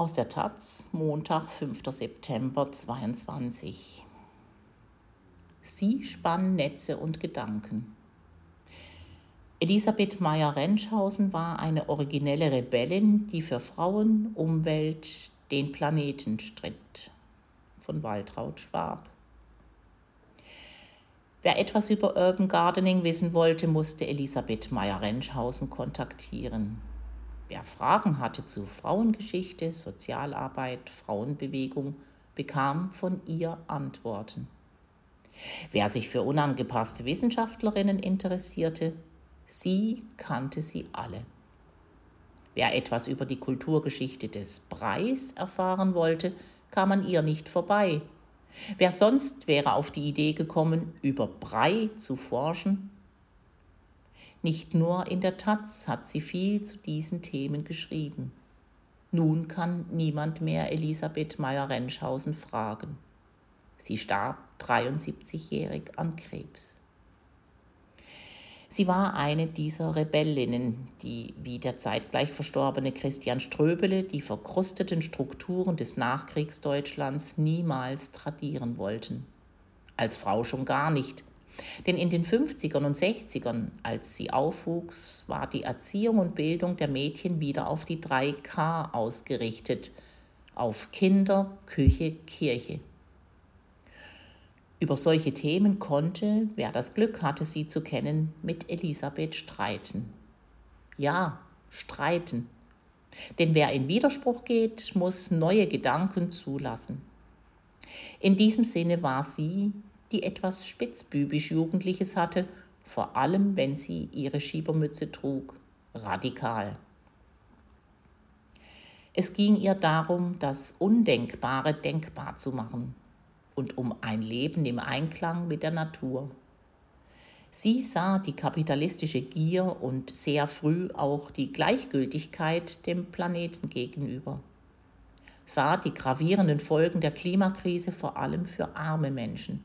Aus der Taz, Montag, 5. September 22. Sie spannen Netze und Gedanken. Elisabeth Meyer-Rentschhausen war eine originelle Rebellin, die für Frauen, Umwelt, den Planeten stritt. Von Waltraud Schwab. Wer etwas über Urban Gardening wissen wollte, musste Elisabeth Meyer-Rentschhausen kontaktieren. Wer Fragen hatte zu Frauengeschichte, Sozialarbeit, Frauenbewegung, bekam von ihr Antworten. Wer sich für unangepasste Wissenschaftlerinnen interessierte, sie kannte sie alle. Wer etwas über die Kulturgeschichte des Breis erfahren wollte, kam an ihr nicht vorbei. Wer sonst wäre auf die Idee gekommen, über Brei zu forschen? Nicht nur in der Taz hat sie viel zu diesen Themen geschrieben. Nun kann niemand mehr Elisabeth Meyer-Rentschhausen fragen. Sie starb 73-jährig an Krebs. Sie war eine dieser Rebellinnen, die wie der zeitgleich verstorbene Christian Ströbele die verkrusteten Strukturen des Nachkriegsdeutschlands niemals tradieren wollten. Als Frau schon gar nicht. Denn in den 50ern und 60ern, als sie aufwuchs, war die Erziehung und Bildung der Mädchen wieder auf die 3K ausgerichtet, auf Kinder, Küche, Kirche. Über solche Themen konnte, wer das Glück hatte, sie zu kennen, mit Elisabeth streiten. Ja, streiten. Denn wer in Widerspruch geht, muss neue Gedanken zulassen. In diesem Sinne war sie, die etwas spitzbübisch Jugendliches hatte, vor allem wenn sie ihre Schiebermütze trug, radikal. Es ging ihr darum, das Undenkbare denkbar zu machen, und um ein Leben im Einklang mit der Natur. Sie sah die kapitalistische Gier und sehr früh auch die Gleichgültigkeit dem Planeten gegenüber, sah die gravierenden Folgen der Klimakrise vor allem für arme Menschen.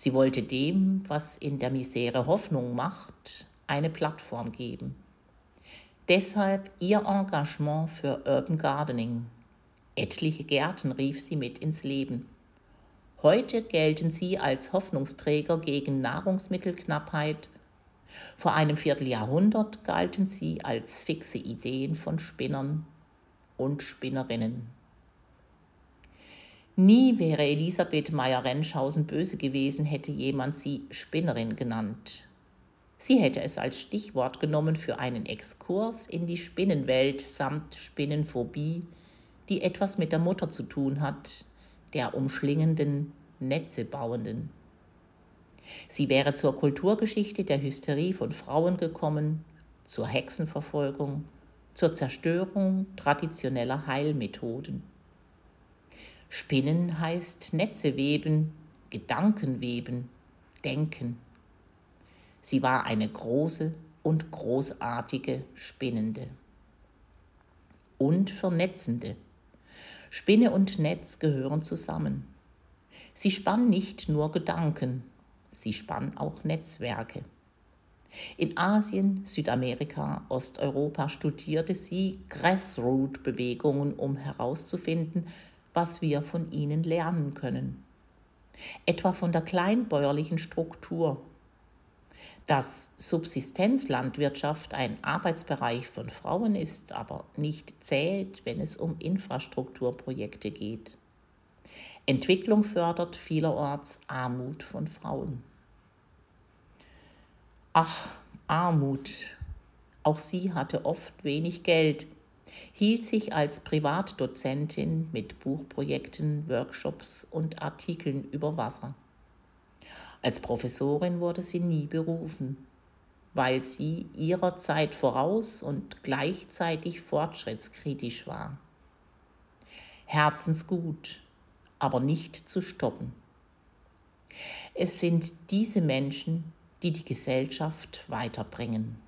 Sie wollte dem, was in der Misere Hoffnung macht, eine Plattform geben. Deshalb ihr Engagement für Urban Gardening. Etliche Gärten rief sie mit ins Leben. Heute gelten sie als Hoffnungsträger gegen Nahrungsmittelknappheit. Vor einem Vierteljahrhundert galten sie als fixe Ideen von Spinnern und Spinnerinnen. Nie wäre Elisabeth Meyer-Rentschhausen böse gewesen, hätte jemand sie Spinnerin genannt. Sie hätte es als Stichwort genommen für einen Exkurs in die Spinnenwelt samt Spinnenphobie, die etwas mit der Mutter zu tun hat, der umschlingenden, Netzebauenden. Sie wäre zur Kulturgeschichte der Hysterie von Frauen gekommen, zur Hexenverfolgung, zur Zerstörung traditioneller Heilmethoden. Spinnen heißt Netze weben, Gedanken weben, denken. Sie war eine große und großartige Spinnende. Und Vernetzende. Spinne und Netz gehören zusammen. Sie spann nicht nur Gedanken, sie spann auch Netzwerke. In Asien, Südamerika, Osteuropa studierte sie Grassroot-Bewegungen, um herauszufinden, was wir von ihnen lernen können. Etwa von der kleinbäuerlichen Struktur. Dass Subsistenzlandwirtschaft ein Arbeitsbereich von Frauen ist, aber nicht zählt, wenn es um Infrastrukturprojekte geht. Entwicklung fördert vielerorts Armut von Frauen. Ach, Armut. Auch sie hatte oft wenig Geld, hielt sich als Privatdozentin mit Buchprojekten, Workshops und Artikeln über Wasser. Als Professorin wurde sie nie berufen, weil sie ihrer Zeit voraus und gleichzeitig fortschrittskritisch war. Herzensgut, aber nicht zu stoppen. Es sind diese Menschen, die die Gesellschaft weiterbringen.